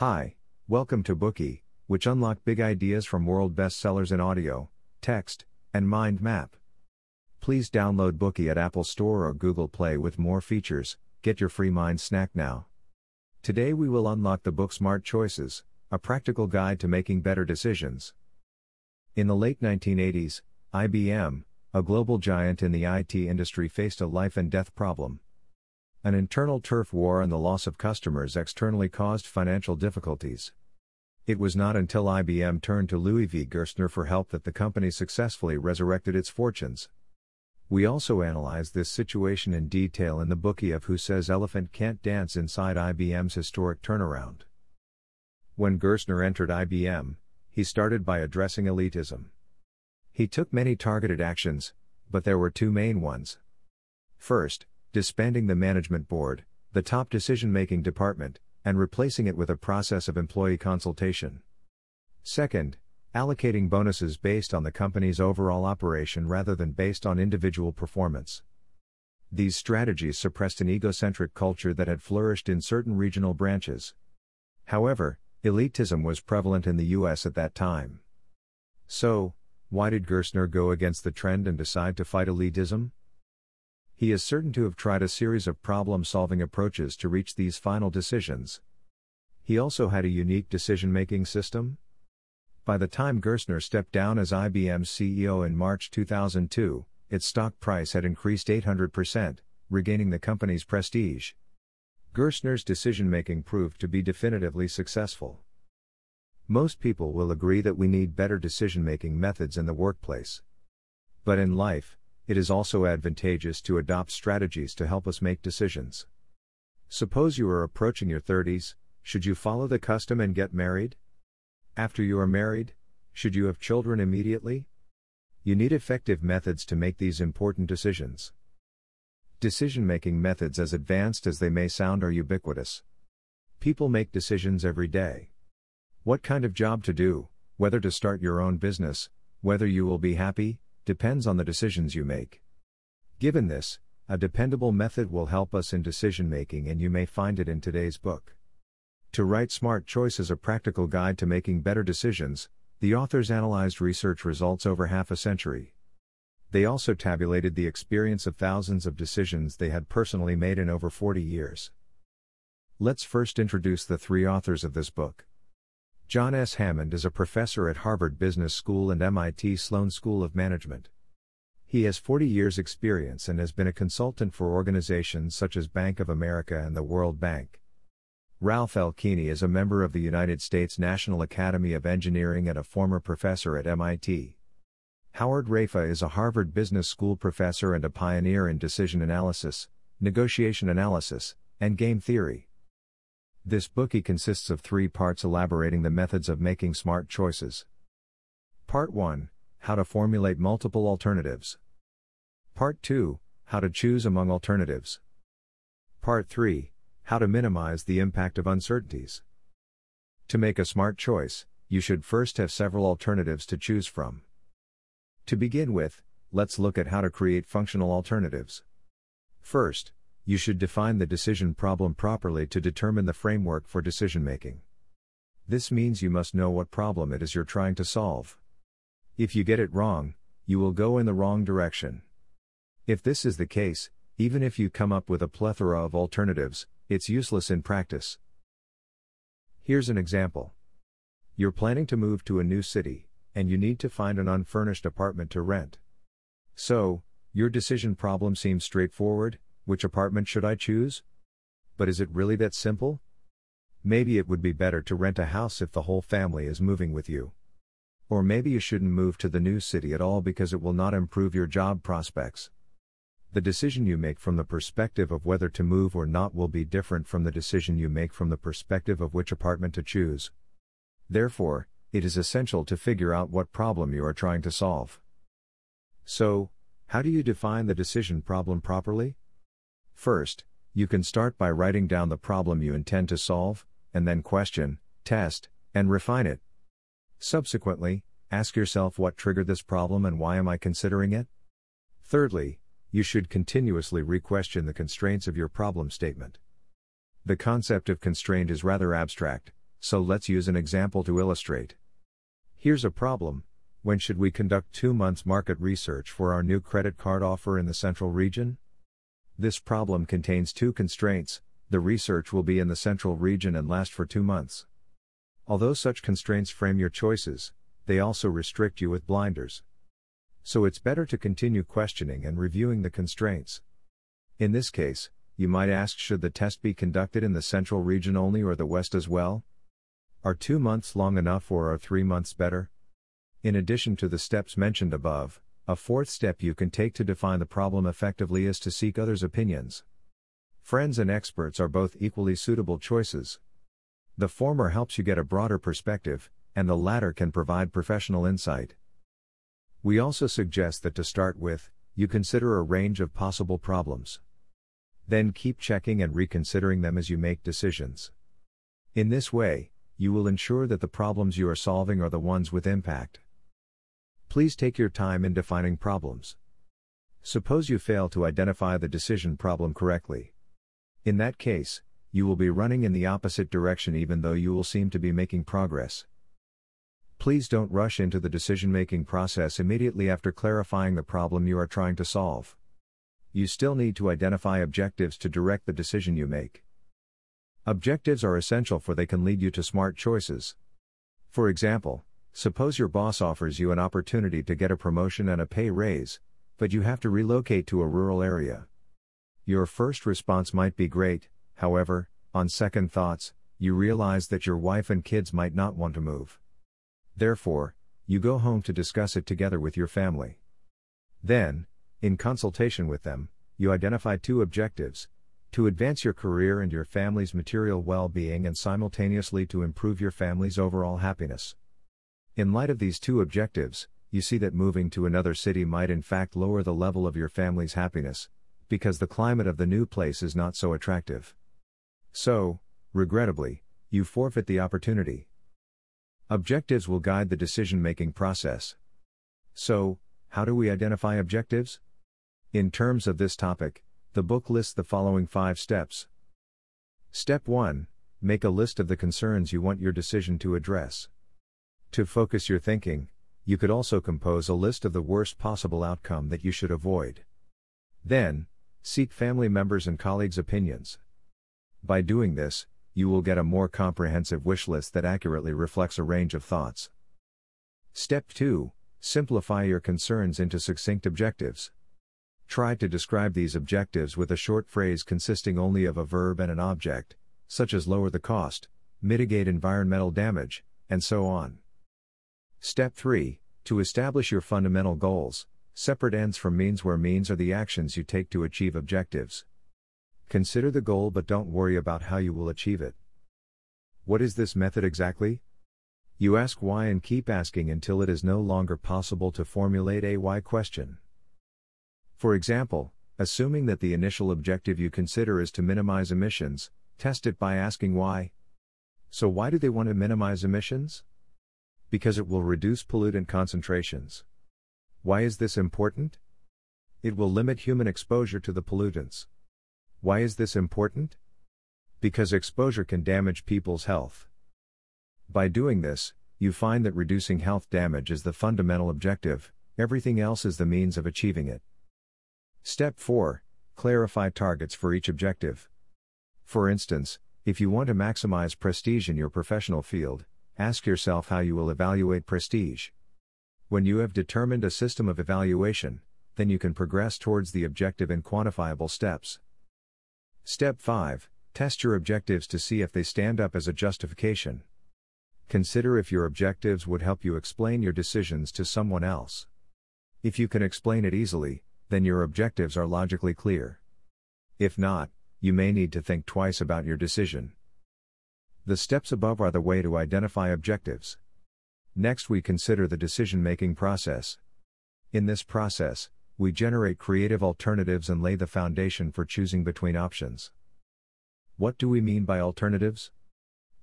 Hi, welcome to Bookey, which unlock big ideas from world bestsellers in audio, text, and mind map. Please download Bookey at Apple Store or Google Play with more features. Get your free mind snack now. Today we will unlock the book Smart Choices, a practical guide to making better decisions. In the late 1980s, IBM, a global giant in the IT industry, faced a life and death problem. An internal turf war and the loss of customers externally caused financial difficulties. It was not until IBM turned to Louis V. Gerstner for help that the company successfully resurrected its fortunes. We also analyze this situation in detail in the Bookey of Who Says Elephant Can't Dance inside IBM's historic turnaround. When Gerstner entered IBM, he started by addressing elitism. He took many targeted actions, but there were two main ones. First, disbanding the management board, the top decision making department, and replacing it with a process of employee consultation. Second, allocating bonuses based on the company's overall operation rather than based on individual performance. These strategies suppressed an egocentric culture that had flourished in certain regional branches. However, elitism was prevalent in the US at that time. So, why did Gerstner go against the trend and decide to fight elitism? He is certain to have tried a series of problem solving approaches to reach these final decisions. He also had a unique decision making system. By the time Gerstner stepped down as IBM's CEO in March 2002, its stock price had increased 800%, regaining the company's prestige. Gerstner's decision making proved to be definitively successful. Most people will agree that we need better decision making methods in the workplace. But in life, it is also advantageous to adopt strategies to help us make decisions. Suppose you are approaching your 30s, should you follow the custom and get married? After you are married, should you have children immediately? You need effective methods to make these important decisions. Decision making methods, as advanced as they may sound, are ubiquitous. People make decisions every day. What kind of job to do, whether to start your own business, whether you will be happy, depends on the decisions you make. Given this, a dependable method will help us in decision making, and you may find it in today's book. To write Smart Choices, a practical guide to making better decisions, the authors analyzed research results over half a century. They also tabulated the experience of thousands of decisions they had personally made in over 40 years. Let's first introduce the three authors of this book. John S. Hammond is a professor at Harvard Business School and MIT Sloan School of Management. He has 40 years' experience and has been a consultant for organizations such as Bank of America and the World Bank. Ralph. Keeney is a member of the United States National Academy of Engineering and a former professor at MIT. Howard Raiffa is a Harvard Business School professor and a pioneer in decision analysis, negotiation analysis, and game theory. This Bookey consists of three parts elaborating the methods of making smart choices. Part 1 How to formulate multiple alternatives. Part 2 How to choose among alternatives. Part 3 How to minimize the impact of uncertainties. To make a smart choice, you should first have several alternatives to choose from. To begin with, let's look at how to create functional alternatives. First, you should define the decision problem properly to determine the framework for decision making. This means you must know what problem it is you're trying to solve. If you get it wrong, you will go in the wrong direction. If this is the case, even if you come up with a plethora of alternatives, it's useless in practice. Here's an example. You're planning to move to a new city, and you need to find an unfurnished apartment to rent. So, your decision problem seems straightforward which apartment should I choose? But is it really that simple? Maybe it would be better to rent a house if the whole family is moving with you. Or maybe you shouldn't move to the new city at all because it will not improve your job prospects. The decision you make from the perspective of whether to move or not will be different from the decision you make from the perspective of which apartment to choose. Therefore, it is essential to figure out what problem you are trying to solve. So, how do you define the decision problem properly? First, you can start by writing down the problem you intend to solve, and then question, test, and refine it. Subsequently, ask yourself what triggered this problem and why am I considering it? Thirdly, you should continuously re-question the constraints of your problem statement. The concept of constraint is rather abstract, so let's use an example to illustrate. Here's a problem when should we conduct two months market research for our new credit card offer in the central region? This problem contains two constraints the research will be in the central region and last for two months. Although such constraints frame your choices, they also restrict you with blinders. So it's better to continue questioning and reviewing the constraints. In this case, you might ask should the test be conducted in the central region only or the west as well? Are two months long enough or are three months better? In addition to the steps mentioned above, a fourth step you can take to define the problem effectively is to seek others' opinions. Friends and experts are both equally suitable choices. The former helps you get a broader perspective, and the latter can provide professional insight. We also suggest that to start with, you consider a range of possible problems. Then keep checking and reconsidering them as you make decisions. In this way, you will ensure that the problems you are solving are the ones with impact. Please take your time in defining problems. Suppose you fail to identify the decision problem correctly. In that case, you will be running in the opposite direction even though you will seem to be making progress. Please don't rush into the decision making process immediately after clarifying the problem you are trying to solve. You still need to identify objectives to direct the decision you make. Objectives are essential for they can lead you to smart choices. For example, Suppose your boss offers you an opportunity to get a promotion and a pay raise, but you have to relocate to a rural area. Your first response might be great, however, on second thoughts, you realize that your wife and kids might not want to move. Therefore, you go home to discuss it together with your family. Then, in consultation with them, you identify two objectives to advance your career and your family's material well being and simultaneously to improve your family's overall happiness. In light of these two objectives, you see that moving to another city might in fact lower the level of your family's happiness, because the climate of the new place is not so attractive. So, regrettably, you forfeit the opportunity. Objectives will guide the decision making process. So, how do we identify objectives? In terms of this topic, the book lists the following five steps. Step 1 Make a list of the concerns you want your decision to address. To focus your thinking, you could also compose a list of the worst possible outcome that you should avoid. Then, seek family members and colleagues' opinions. By doing this, you will get a more comprehensive wish list that accurately reflects a range of thoughts. Step 2 Simplify your concerns into succinct objectives. Try to describe these objectives with a short phrase consisting only of a verb and an object, such as lower the cost, mitigate environmental damage, and so on. Step 3 To establish your fundamental goals, separate ends from means where means are the actions you take to achieve objectives. Consider the goal but don't worry about how you will achieve it. What is this method exactly? You ask why and keep asking until it is no longer possible to formulate a why question. For example, assuming that the initial objective you consider is to minimize emissions, test it by asking why. So, why do they want to minimize emissions? Because it will reduce pollutant concentrations. Why is this important? It will limit human exposure to the pollutants. Why is this important? Because exposure can damage people's health. By doing this, you find that reducing health damage is the fundamental objective, everything else is the means of achieving it. Step 4 Clarify targets for each objective. For instance, if you want to maximize prestige in your professional field, Ask yourself how you will evaluate prestige. When you have determined a system of evaluation, then you can progress towards the objective in quantifiable steps. Step 5 Test your objectives to see if they stand up as a justification. Consider if your objectives would help you explain your decisions to someone else. If you can explain it easily, then your objectives are logically clear. If not, you may need to think twice about your decision. The steps above are the way to identify objectives. Next, we consider the decision making process. In this process, we generate creative alternatives and lay the foundation for choosing between options. What do we mean by alternatives?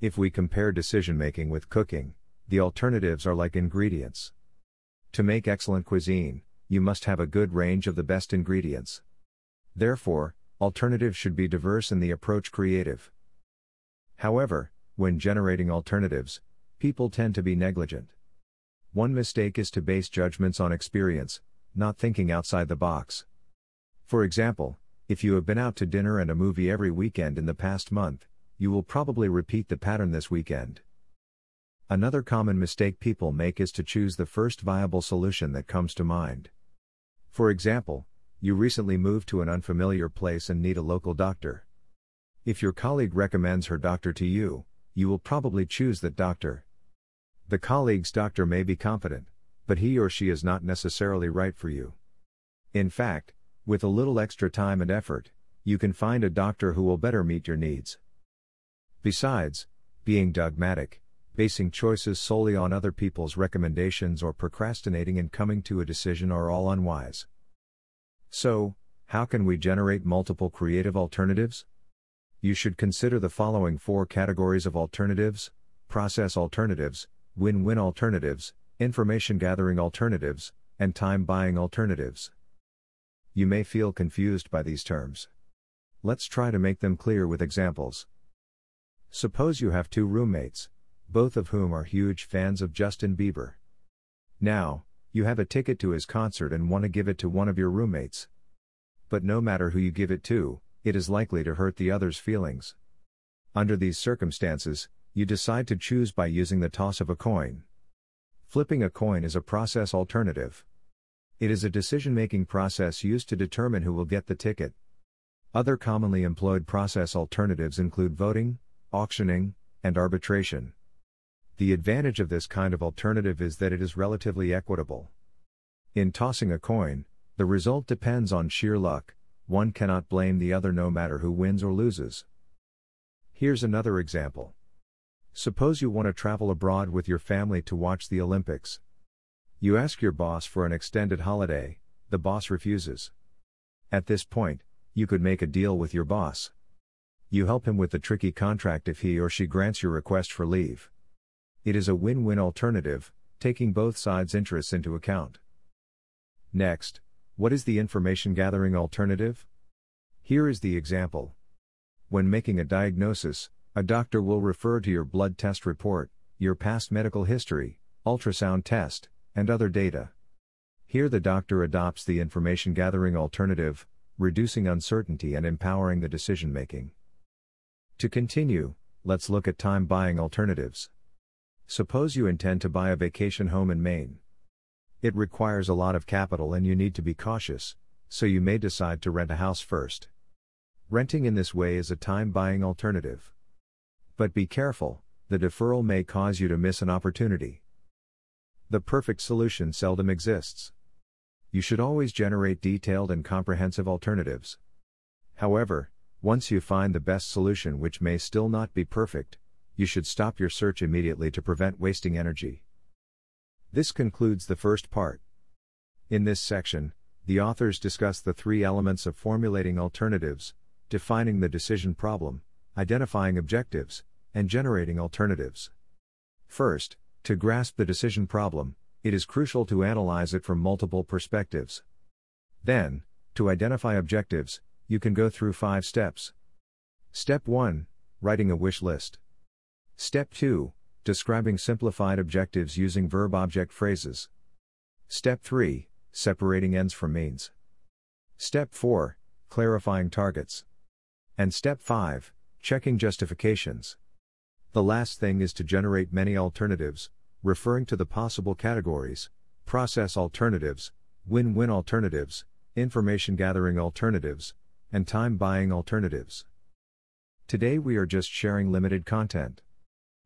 If we compare decision making with cooking, the alternatives are like ingredients. To make excellent cuisine, you must have a good range of the best ingredients. Therefore, alternatives should be diverse and the approach creative. However, when generating alternatives, people tend to be negligent. One mistake is to base judgments on experience, not thinking outside the box. For example, if you have been out to dinner and a movie every weekend in the past month, you will probably repeat the pattern this weekend. Another common mistake people make is to choose the first viable solution that comes to mind. For example, you recently moved to an unfamiliar place and need a local doctor. If your colleague recommends her doctor to you, you will probably choose that doctor. The colleague's doctor may be competent, but he or she is not necessarily right for you. In fact, with a little extra time and effort, you can find a doctor who will better meet your needs. Besides, being dogmatic, basing choices solely on other people's recommendations or procrastinating in coming to a decision are all unwise. So, how can we generate multiple creative alternatives? You should consider the following four categories of alternatives process alternatives, win win alternatives, information gathering alternatives, and time buying alternatives. You may feel confused by these terms. Let's try to make them clear with examples. Suppose you have two roommates, both of whom are huge fans of Justin Bieber. Now, you have a ticket to his concert and want to give it to one of your roommates. But no matter who you give it to, it is likely to hurt the other's feelings. Under these circumstances, you decide to choose by using the toss of a coin. Flipping a coin is a process alternative. It is a decision making process used to determine who will get the ticket. Other commonly employed process alternatives include voting, auctioning, and arbitration. The advantage of this kind of alternative is that it is relatively equitable. In tossing a coin, the result depends on sheer luck, one cannot blame the other no matter who wins or loses. Here's another example. Suppose you want to travel abroad with your family to watch the Olympics. You ask your boss for an extended holiday, the boss refuses. At this point, you could make a deal with your boss. You help him with the tricky contract if he or she grants your request for leave. It is a win win alternative, taking both sides' interests into account. Next, what is the information gathering alternative? Here is the example. When making a diagnosis, a doctor will refer to your blood test report, your past medical history, ultrasound test, and other data. Here the doctor adopts the information gathering alternative, reducing uncertainty and empowering the decision making. To continue, let's look at time buying alternatives. Suppose you intend to buy a vacation home in Maine. It requires a lot of capital and you need to be cautious, so you may decide to rent a house first. Renting in this way is a time buying alternative. But be careful, the deferral may cause you to miss an opportunity. The perfect solution seldom exists. You should always generate detailed and comprehensive alternatives. However, once you find the best solution which may still not be perfect, you should stop your search immediately to prevent wasting energy. This concludes the first part. In this section, the authors discuss the three elements of formulating alternatives defining the decision problem, identifying objectives, and generating alternatives. First, to grasp the decision problem, it is crucial to analyze it from multiple perspectives. Then, to identify objectives, you can go through five steps. Step 1 Writing a wish list. Step 2 Describing simplified objectives using verb object phrases. Step 3 Separating ends from means. Step 4 Clarifying targets. And step 5 Checking justifications. The last thing is to generate many alternatives, referring to the possible categories process alternatives, win win alternatives, information gathering alternatives, and time buying alternatives. Today we are just sharing limited content.